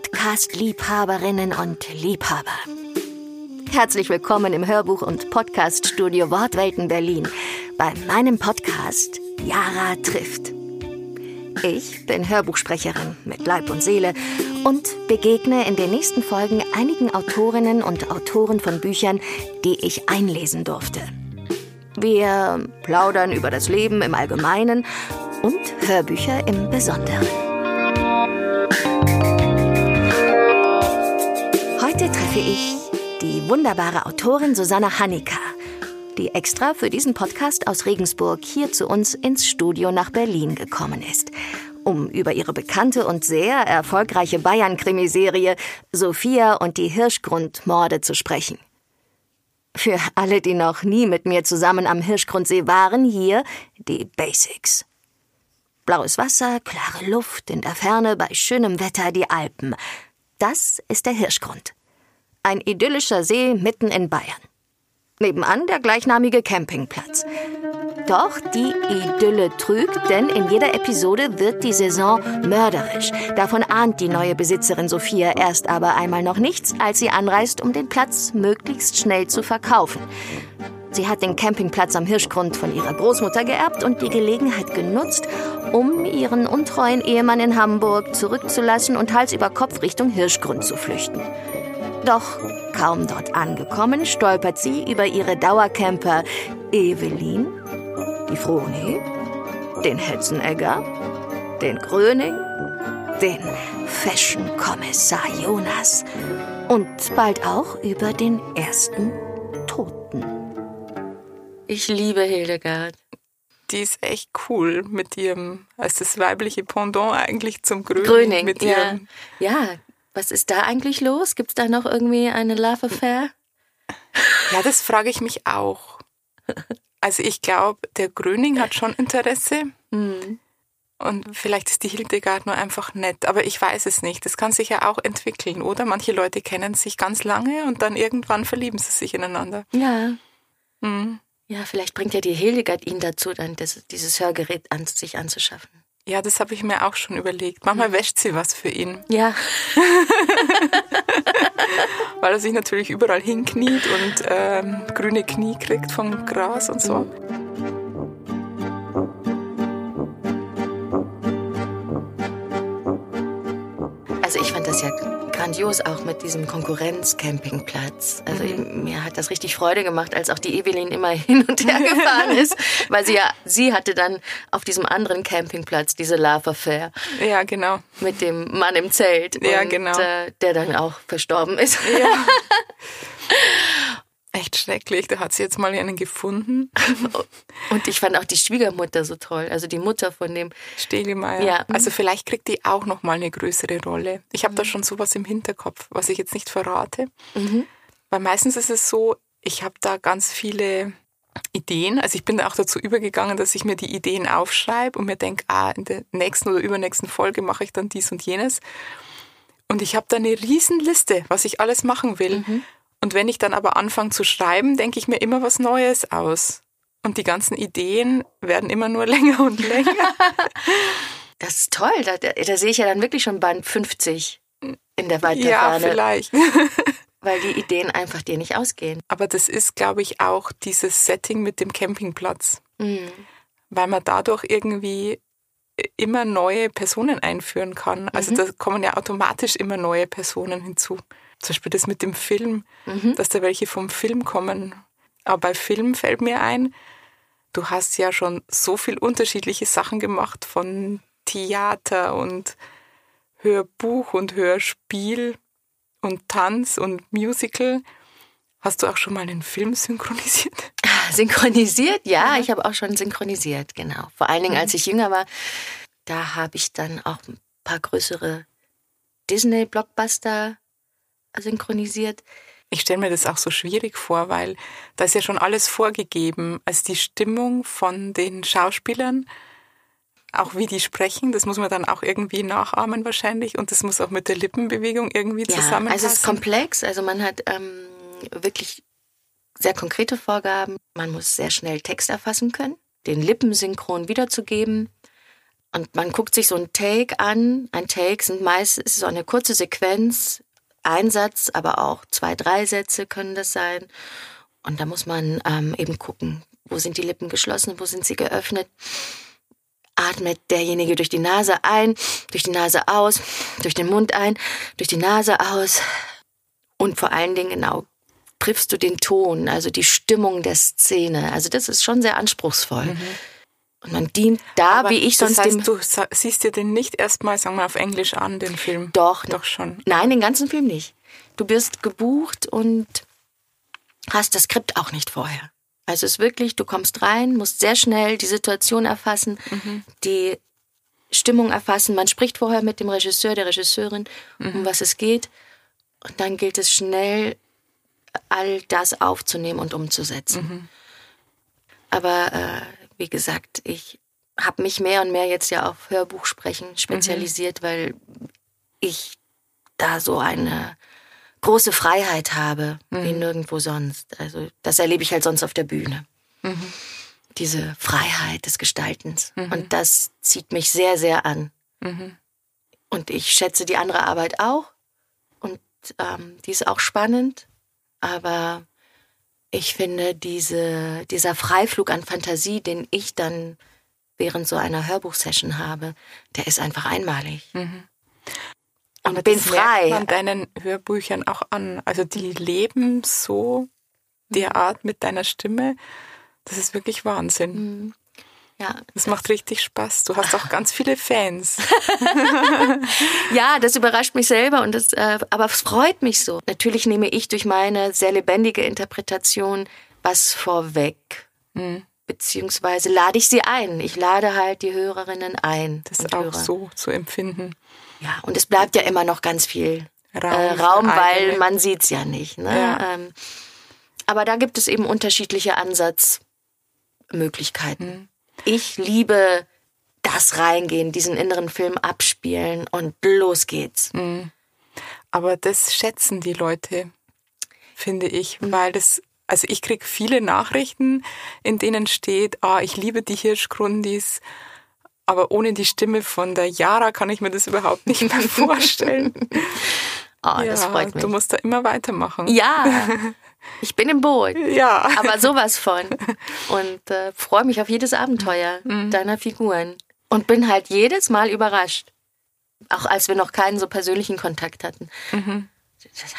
Podcast-Liebhaberinnen und Liebhaber. Herzlich willkommen im Hörbuch- und Podcaststudio Wortwelten Berlin bei meinem Podcast Yara trifft. Ich bin Hörbuchsprecherin mit Leib und Seele und begegne in den nächsten Folgen einigen Autorinnen und Autoren von Büchern, die ich einlesen durfte. Wir plaudern über das Leben im Allgemeinen und Hörbücher im Besonderen. Treffe ich die wunderbare Autorin Susanna Hanika, die extra für diesen Podcast aus Regensburg hier zu uns ins Studio nach Berlin gekommen ist, um über ihre bekannte und sehr erfolgreiche Bayern-Krimiserie Sophia und die Hirschgrundmorde zu sprechen. Für alle, die noch nie mit mir zusammen am Hirschgrundsee waren, hier die Basics. Blaues Wasser, klare Luft, in der Ferne bei schönem Wetter die Alpen. Das ist der Hirschgrund. Ein idyllischer See mitten in Bayern. Nebenan der gleichnamige Campingplatz. Doch die Idylle trügt, denn in jeder Episode wird die Saison mörderisch. Davon ahnt die neue Besitzerin Sophia erst aber einmal noch nichts, als sie anreist, um den Platz möglichst schnell zu verkaufen. Sie hat den Campingplatz am Hirschgrund von ihrer Großmutter geerbt und die Gelegenheit genutzt, um ihren untreuen Ehemann in Hamburg zurückzulassen und Hals über Kopf Richtung Hirschgrund zu flüchten. Doch kaum dort angekommen, stolpert sie über ihre Dauercamper Evelyn, die Froni, den Hetzenegger, den Gröning, den Fashion-Kommissar Jonas und bald auch über den ersten Toten. Ich liebe Hildegard. Die ist echt cool mit ihrem, als das weibliche Pendant eigentlich zum Gröning. Gröning, mit ja. ihrem, Ja, was ist da eigentlich los? Gibt es da noch irgendwie eine Love Affair? Ja, das frage ich mich auch. Also ich glaube, der Gröning hat schon Interesse Hm. und vielleicht ist die Hildegard nur einfach nett, aber ich weiß es nicht. Das kann sich ja auch entwickeln, oder? Manche Leute kennen sich ganz lange und dann irgendwann verlieben sie sich ineinander. Ja. Mhm. Ja, vielleicht bringt ja die Hildegard ihn dazu, dann das, dieses Hörgerät an sich anzuschaffen. Ja, das habe ich mir auch schon überlegt. Manchmal wäscht sie was für ihn, Ja. weil er sich natürlich überall hinkniet und ähm, grüne Knie kriegt vom Gras und so. Also ich fand das ja grandios auch mit diesem Konkurrenz-Campingplatz. Also mir hat das richtig Freude gemacht, als auch die Evelyn immer hin und her gefahren ist, weil sie ja, sie hatte dann auf diesem anderen Campingplatz diese Love Affair Ja, genau. mit dem Mann im Zelt, Ja, und, genau. äh, der dann auch verstorben ist. Ja. Echt schrecklich. Da hat sie jetzt mal einen gefunden. Und ich fand auch die Schwiegermutter so toll, also die Mutter von dem. Stegelmeier. Ja. Also vielleicht kriegt die auch noch mal eine größere Rolle. Ich habe da schon sowas im Hinterkopf, was ich jetzt nicht verrate. Weil meistens ist es so, ich habe da ganz viele Ideen. Also ich bin da auch dazu übergegangen, dass ich mir die Ideen aufschreibe und mir denke, ah, in der nächsten oder übernächsten Folge mache ich dann dies und jenes. Und ich habe da eine Riesenliste, was ich alles machen will. Und wenn ich dann aber anfange zu schreiben, denke ich mir immer was Neues aus. Und die ganzen Ideen werden immer nur länger und länger. Das ist toll, da, da, da sehe ich ja dann wirklich schon Band 50 in der ja, Weiterfahne, vielleicht. weil die Ideen einfach dir nicht ausgehen. Aber das ist, glaube ich, auch dieses Setting mit dem Campingplatz. Mhm. Weil man dadurch irgendwie immer neue Personen einführen kann. Also da kommen ja automatisch immer neue Personen hinzu. Zum Beispiel das mit dem Film, dass da welche vom Film kommen. Aber bei Film fällt mir ein, du hast ja schon so viel unterschiedliche Sachen gemacht von Theater und Hörbuch und Hörspiel und Tanz und Musical. Hast du auch schon mal einen Film synchronisiert? Synchronisiert, ja, ich habe auch schon synchronisiert, genau. Vor allen Dingen, als ich jünger war, da habe ich dann auch ein paar größere Disney-Blockbuster synchronisiert. Ich stelle mir das auch so schwierig vor, weil da ist ja schon alles vorgegeben. Also die Stimmung von den Schauspielern, auch wie die sprechen, das muss man dann auch irgendwie nachahmen wahrscheinlich und das muss auch mit der Lippenbewegung irgendwie Ja, zusammenpassen. also es ist komplex, also man hat ähm, wirklich sehr konkrete Vorgaben. Man muss sehr schnell Text erfassen können, den Lippensynchron wiederzugeben. Und man guckt sich so ein Take an. Ein Take sind meist ist so eine kurze Sequenz, ein Satz, aber auch zwei, drei Sätze können das sein. Und da muss man ähm, eben gucken, wo sind die Lippen geschlossen, wo sind sie geöffnet. Atmet derjenige durch die Nase ein, durch die Nase aus, durch den Mund ein, durch die Nase aus. Und vor allen Dingen genau triffst du den Ton, also die Stimmung der Szene. Also das ist schon sehr anspruchsvoll. Mhm. Und man dient da, Aber wie ich sonst. Das heißt, du siehst dir den nicht erstmal, sagen wir, auf Englisch an, den Film? Doch. Doch schon. Nein, den ganzen Film nicht. Du wirst gebucht und hast das Skript auch nicht vorher. Also es ist wirklich, du kommst rein, musst sehr schnell die Situation erfassen, mhm. die Stimmung erfassen. Man spricht vorher mit dem Regisseur, der Regisseurin, mhm. um was es geht. Und dann gilt es schnell, all das aufzunehmen und umzusetzen. Mhm. Aber äh, wie gesagt, ich habe mich mehr und mehr jetzt ja auf Hörbuchsprechen spezialisiert, mhm. weil ich da so eine große Freiheit habe, mhm. wie nirgendwo sonst. Also das erlebe ich halt sonst auf der Bühne. Mhm. Diese Freiheit des Gestaltens. Mhm. Und das zieht mich sehr, sehr an. Mhm. Und ich schätze die andere Arbeit auch. Und ähm, die ist auch spannend. Aber ich finde, diese, dieser Freiflug an Fantasie, den ich dann während so einer Hörbuchsession habe, der ist einfach einmalig. Mhm. Und Aber bin das frei. Merkt man deinen Hörbüchern auch an. Also die leben so derart mit deiner Stimme. Das ist wirklich Wahnsinn. Mhm. Ja. Das macht richtig Spaß. Du hast auch ganz viele Fans. ja, das überrascht mich selber und das, äh, aber es freut mich so. Natürlich nehme ich durch meine sehr lebendige Interpretation was vorweg. Mhm. Beziehungsweise lade ich sie ein. Ich lade halt die Hörerinnen ein. Das ist auch Hörer. so zu empfinden. Ja, und es bleibt ja immer noch ganz viel Raum, äh, Raum weil man sieht es ja nicht. Ne? Ja. Ähm, aber da gibt es eben unterschiedliche Ansatzmöglichkeiten. Ich liebe das Reingehen, diesen inneren Film abspielen und los geht's. Mhm. Aber das schätzen die Leute, finde ich, mhm. weil das, also ich kriege viele Nachrichten, in denen steht, ah, ich liebe die Hirschgrundis, aber ohne die Stimme von der Yara kann ich mir das überhaupt nicht mehr vorstellen. oh, ja, das freut mich. Du musst da immer weitermachen. Ja. Ich bin im Boot. Ja. Aber sowas von. Und äh, freue mich auf jedes Abenteuer mhm. deiner Figuren. Und bin halt jedes Mal überrascht. Auch als wir noch keinen so persönlichen Kontakt hatten. Mhm.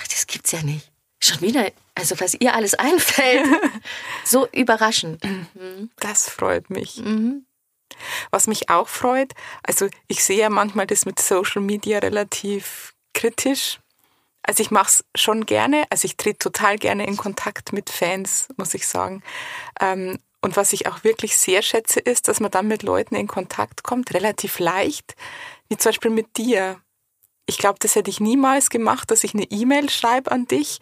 Das gibt's ja nicht. Schon wieder, also was ihr alles einfällt. so überraschend. Mhm. Das freut mich. Mhm. Was mich auch freut, also ich sehe ja manchmal das mit Social Media relativ kritisch. Also ich mache es schon gerne, also ich trete total gerne in Kontakt mit Fans, muss ich sagen. Ähm, und was ich auch wirklich sehr schätze, ist, dass man dann mit Leuten in Kontakt kommt, relativ leicht, wie zum Beispiel mit dir. Ich glaube, das hätte ich niemals gemacht, dass ich eine E-Mail schreibe an dich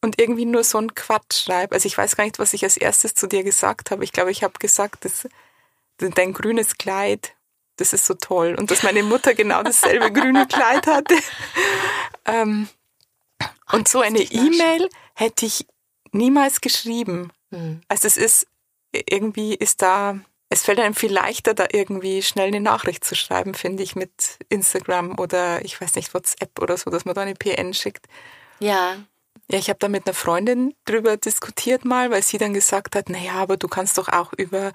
und irgendwie nur so einen Quatsch schreibe. Also ich weiß gar nicht, was ich als erstes zu dir gesagt habe. Ich glaube, ich habe gesagt, dass dein grünes Kleid, das ist so toll. Und dass meine Mutter genau dasselbe grüne Kleid hatte. Ähm, und so eine E-Mail hätte ich niemals geschrieben. Mhm. Also es ist, irgendwie ist da, es fällt einem viel leichter, da irgendwie schnell eine Nachricht zu schreiben, finde ich, mit Instagram oder ich weiß nicht, WhatsApp oder so, dass man da eine PN schickt. Ja. Ja, ich habe da mit einer Freundin drüber diskutiert mal, weil sie dann gesagt hat, naja, aber du kannst doch auch über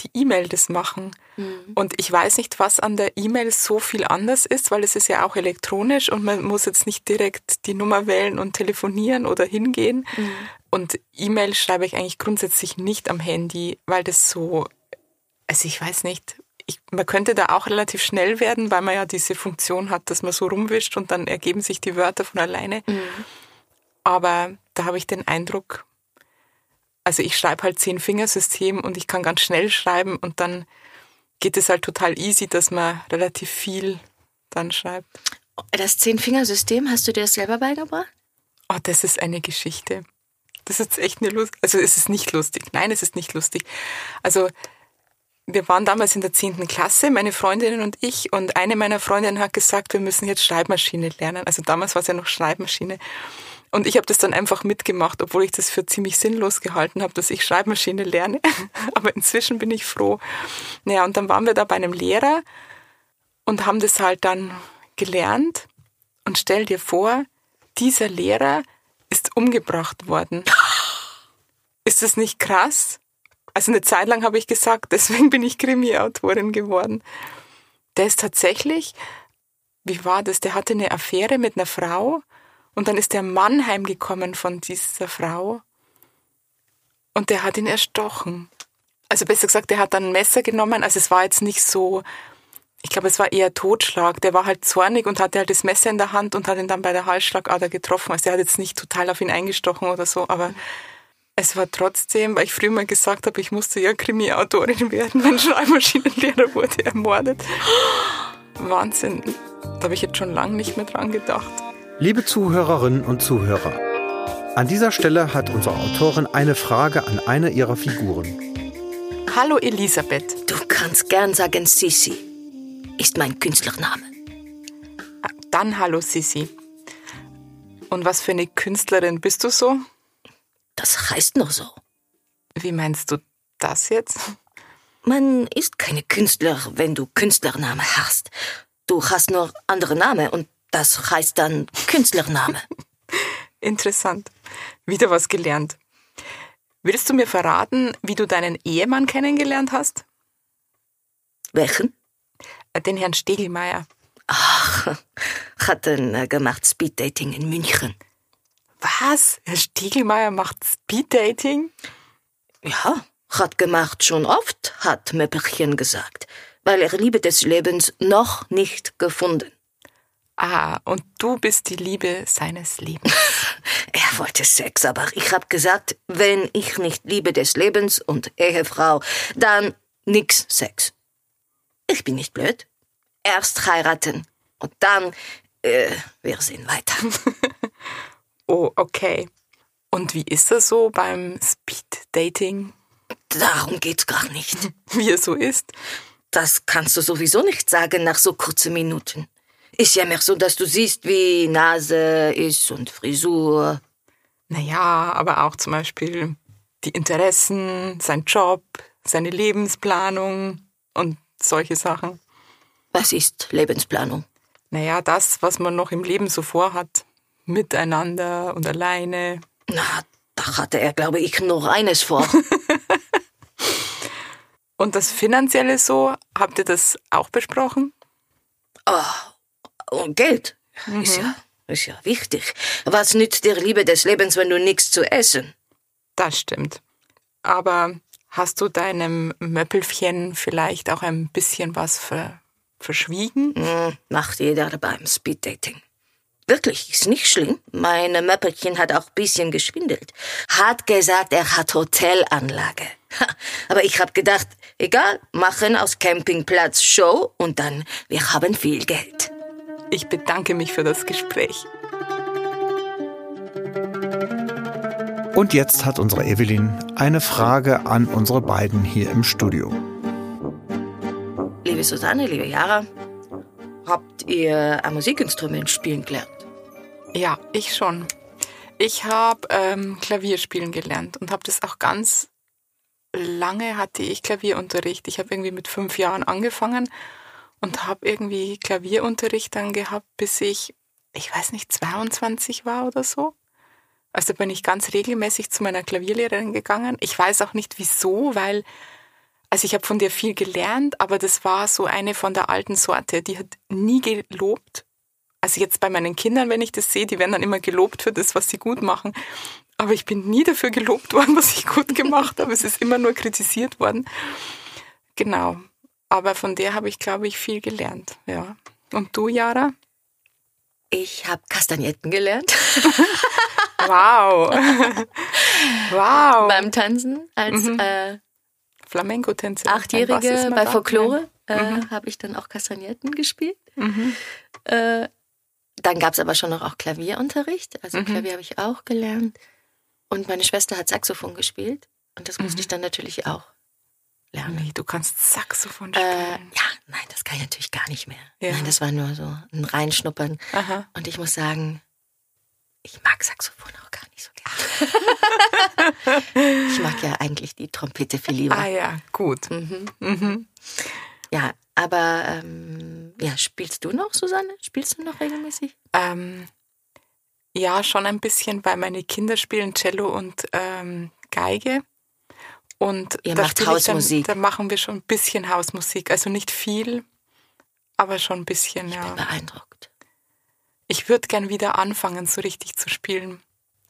die E-Mail das machen. Mhm. Und ich weiß nicht, was an der E-Mail so viel anders ist, weil es ist ja auch elektronisch und man muss jetzt nicht direkt die Nummer wählen und telefonieren oder hingehen. Mhm. Und E-Mail schreibe ich eigentlich grundsätzlich nicht am Handy, weil das so, also ich weiß nicht, ich, man könnte da auch relativ schnell werden, weil man ja diese Funktion hat, dass man so rumwischt und dann ergeben sich die Wörter von alleine. Mhm. Aber da habe ich den Eindruck, also ich schreibe halt zehn Fingersystem und ich kann ganz schnell schreiben und dann geht es halt total easy, dass man relativ viel dann schreibt. Das Zehn-Fingersystem, hast du dir das selber beigebracht? Oh, das ist eine Geschichte. Das ist echt eine Lust. Also es ist nicht lustig. Nein, es ist nicht lustig. Also wir waren damals in der zehnten Klasse, meine Freundinnen und ich, und eine meiner Freundinnen hat gesagt, wir müssen jetzt Schreibmaschine lernen. Also damals war es ja noch Schreibmaschine. Und ich habe das dann einfach mitgemacht, obwohl ich das für ziemlich sinnlos gehalten habe, dass ich Schreibmaschine lerne. Aber inzwischen bin ich froh. Naja, und dann waren wir da bei einem Lehrer und haben das halt dann gelernt. Und stell dir vor, dieser Lehrer ist umgebracht worden. Ist das nicht krass? Also eine Zeit lang habe ich gesagt, deswegen bin ich Krimi-Autorin geworden. Der ist tatsächlich, wie war das? Der hatte eine Affäre mit einer Frau und dann ist der Mann heimgekommen von dieser Frau und der hat ihn erstochen. Also besser gesagt, der hat dann ein Messer genommen. Also es war jetzt nicht so, ich glaube, es war eher Totschlag. Der war halt zornig und hatte halt das Messer in der Hand und hat ihn dann bei der Halsschlagader getroffen. Also er hat jetzt nicht total auf ihn eingestochen oder so, aber es war trotzdem, weil ich früher mal gesagt habe, ich musste ja Krimi-Autorin werden. Mein Schreibmaschinenlehrer wurde ermordet. Wahnsinn. Da habe ich jetzt schon lange nicht mehr dran gedacht. Liebe Zuhörerinnen und Zuhörer, an dieser Stelle hat unsere Autorin eine Frage an eine ihrer Figuren. Hallo Elisabeth. Du kannst gern sagen Sissi. Ist mein Künstlername. Dann hallo Sissi. Und was für eine Künstlerin bist du so? Das heißt nur so. Wie meinst du das jetzt? Man ist keine Künstler, wenn du Künstlername hast. Du hast nur andere Namen und das heißt dann Künstlername. Interessant. Wieder was gelernt. Willst du mir verraten, wie du deinen Ehemann kennengelernt hast? Welchen? Den Herrn Stegelmeier. Ach, hat er gemacht Speeddating in München. Was? Herr Stegelmeier macht Speeddating? Ja, hat gemacht schon oft, hat Möpperchen gesagt, weil er Liebe des Lebens noch nicht gefunden. Ah, und du bist die Liebe seines Lebens. er wollte Sex, aber ich hab gesagt, wenn ich nicht Liebe des Lebens und Ehefrau, dann nix Sex. Ich bin nicht blöd. Erst heiraten und dann, äh, wir sehen weiter. oh, okay. Und wie ist das so beim Speed-Dating? Darum geht's gar nicht. Wie es so ist? Das kannst du sowieso nicht sagen nach so kurzen Minuten. Ist ja mehr so, dass du siehst, wie Nase ist und Frisur. Naja, aber auch zum Beispiel die Interessen, sein Job, seine Lebensplanung und solche Sachen. Was ist Lebensplanung? Naja, das, was man noch im Leben so vorhat. Miteinander und alleine. Na, da hatte er, glaube ich, nur eines vor. und das Finanzielle so, habt ihr das auch besprochen? Oh, und Geld mhm. ist, ja, ist ja wichtig. Was nützt dir Liebe des Lebens, wenn du nichts zu essen? Das stimmt. Aber hast du deinem Möppelchen vielleicht auch ein bisschen was ver verschwiegen? Mhm, macht jeder beim Speeddating. Wirklich, ist nicht schlimm. Meine Möppelchen hat auch ein bisschen geschwindelt. Hat gesagt, er hat Hotelanlage. Aber ich hab gedacht, egal, machen aus Campingplatz Show und dann, wir haben viel Geld. Ich bedanke mich für das Gespräch. Und jetzt hat unsere Evelyn eine Frage an unsere beiden hier im Studio. Liebe Susanne, liebe Jara, habt ihr ein Musikinstrument spielen gelernt? Ja, ich schon. Ich habe ähm, Klavier spielen gelernt und habe das auch ganz lange hatte ich Klavierunterricht. Ich habe irgendwie mit fünf Jahren angefangen und habe irgendwie Klavierunterricht dann gehabt, bis ich, ich weiß nicht, 22 war oder so. Also bin ich ganz regelmäßig zu meiner Klavierlehrerin gegangen. Ich weiß auch nicht wieso, weil, also ich habe von der viel gelernt, aber das war so eine von der alten Sorte. Die hat nie gelobt. Also jetzt bei meinen Kindern, wenn ich das sehe, die werden dann immer gelobt für das, was sie gut machen. Aber ich bin nie dafür gelobt worden, was ich gut gemacht habe. Es ist immer nur kritisiert worden. Genau. Aber von der habe ich, glaube ich, viel gelernt. Ja. Und du, Jara? Ich habe Kastagnetten gelernt. wow. wow. Beim Tanzen als mhm. äh, Flamenco-Tänzerin. Achtjährige bei Folklore äh, mhm. habe ich dann auch Kastagnetten gespielt. Mhm. Äh, dann gab es aber schon noch auch Klavierunterricht. Also mhm. Klavier habe ich auch gelernt. Und meine Schwester hat Saxophon gespielt. Und das musste ich dann natürlich auch lernen. Nee, du kannst Saxophon äh, spielen. Äh, ja, nein, das kann ich natürlich gar nicht mehr. Ja. Nein, das war nur so ein Reinschnuppern. Aha. Und ich muss sagen, ich mag Saxophon auch gar nicht so gerne. ich mag ja eigentlich die Trompete viel lieber. Ah ja, gut. Mhm. Mhm. Ja, aber ähm, ja, spielst du noch, Susanne? Spielst du noch regelmäßig? Ähm, ja, schon ein bisschen, weil meine Kinder spielen Cello und ähm, Geige. Und Ihr da macht Hausmusik. Dann, da machen wir schon ein bisschen Hausmusik. Also nicht viel, aber schon ein bisschen, ich ja. Bin beeindruckt. Ich würde gern wieder anfangen, so richtig zu spielen.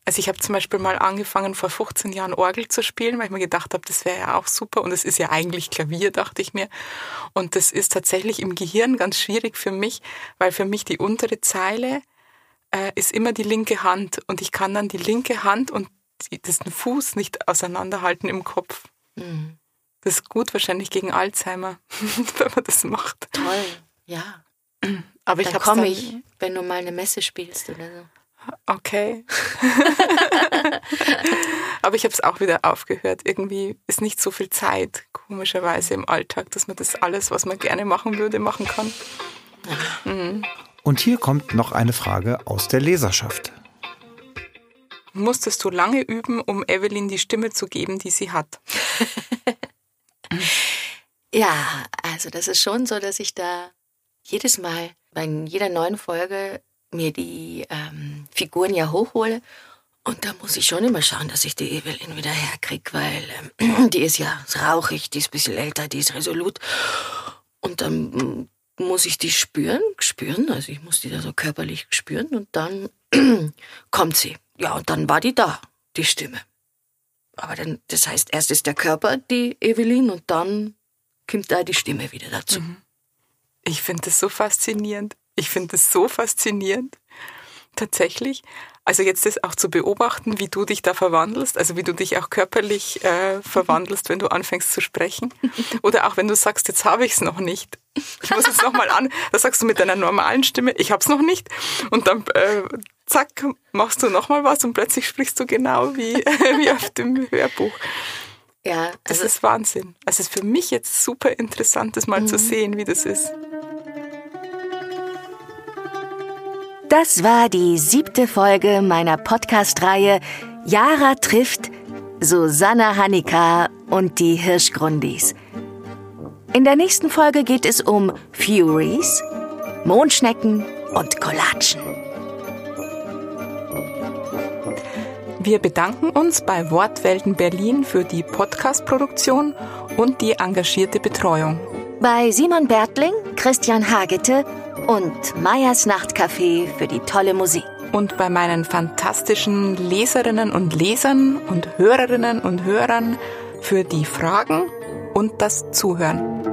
Also ich habe zum Beispiel mal angefangen, vor 15 Jahren Orgel zu spielen, weil ich mir gedacht habe, das wäre ja auch super. Und es ist ja eigentlich Klavier, dachte ich mir. Und das ist tatsächlich im Gehirn ganz schwierig für mich, weil für mich die untere Zeile äh, ist immer die linke Hand. Und ich kann dann die linke Hand und die, das den Fuß nicht auseinanderhalten im Kopf. Mhm. Das ist gut wahrscheinlich gegen Alzheimer, wenn man das macht. Toll, ja. Aber dann ich komme ich, wenn du mal eine Messe spielst oder so. Okay. Aber ich habe es auch wieder aufgehört. Irgendwie ist nicht so viel Zeit, komischerweise im Alltag, dass man das alles, was man gerne machen würde, machen kann. Mhm. Und hier kommt noch eine Frage aus der Leserschaft. Musstest du lange üben, um Evelyn die Stimme zu geben, die sie hat? ja, also das ist schon so, dass ich da jedes Mal bei jeder neuen Folge mir die ähm, Figuren ja hochhole. Und da muss ich schon immer schauen, dass ich die Evelyn wieder herkriege, weil ähm, die ist ja rauchig, die ist ein bisschen älter, die ist resolut. Und dann muss ich die spüren, spüren, also ich muss die da so körperlich spüren und dann kommt sie. Ja, und dann war die da, die Stimme. Aber dann, das heißt, erst ist der Körper die Evelyn und dann kommt da die Stimme wieder dazu. Mhm. Ich finde das so faszinierend. Ich finde das so faszinierend. Tatsächlich. Also jetzt das auch zu beobachten, wie du dich da verwandelst, also wie du dich auch körperlich äh, verwandelst, wenn du anfängst zu sprechen. Oder auch wenn du sagst, jetzt habe ich es noch nicht. Ich muss jetzt nochmal an. Da sagst du mit deiner normalen Stimme, ich habe es noch nicht. Und dann äh, zack, machst du nochmal was und plötzlich sprichst du genau wie, wie auf dem Hörbuch. Ja, also das ist Wahnsinn. Also es ist für mich jetzt super interessant, das mal mhm. zu sehen, wie das ist. Das war die siebte Folge meiner Podcast-Reihe Jara trifft Susanna Hanika und die Hirschgrundis. In der nächsten Folge geht es um Furies, Mondschnecken und Kollatschen. Wir bedanken uns bei Wortwelten Berlin für die Podcast-Produktion und die engagierte Betreuung. Bei Simon Bertling, Christian Hagete und Meyers Nachtcafé für die tolle Musik. Und bei meinen fantastischen Leserinnen und Lesern und Hörerinnen und Hörern für die Fragen und das Zuhören.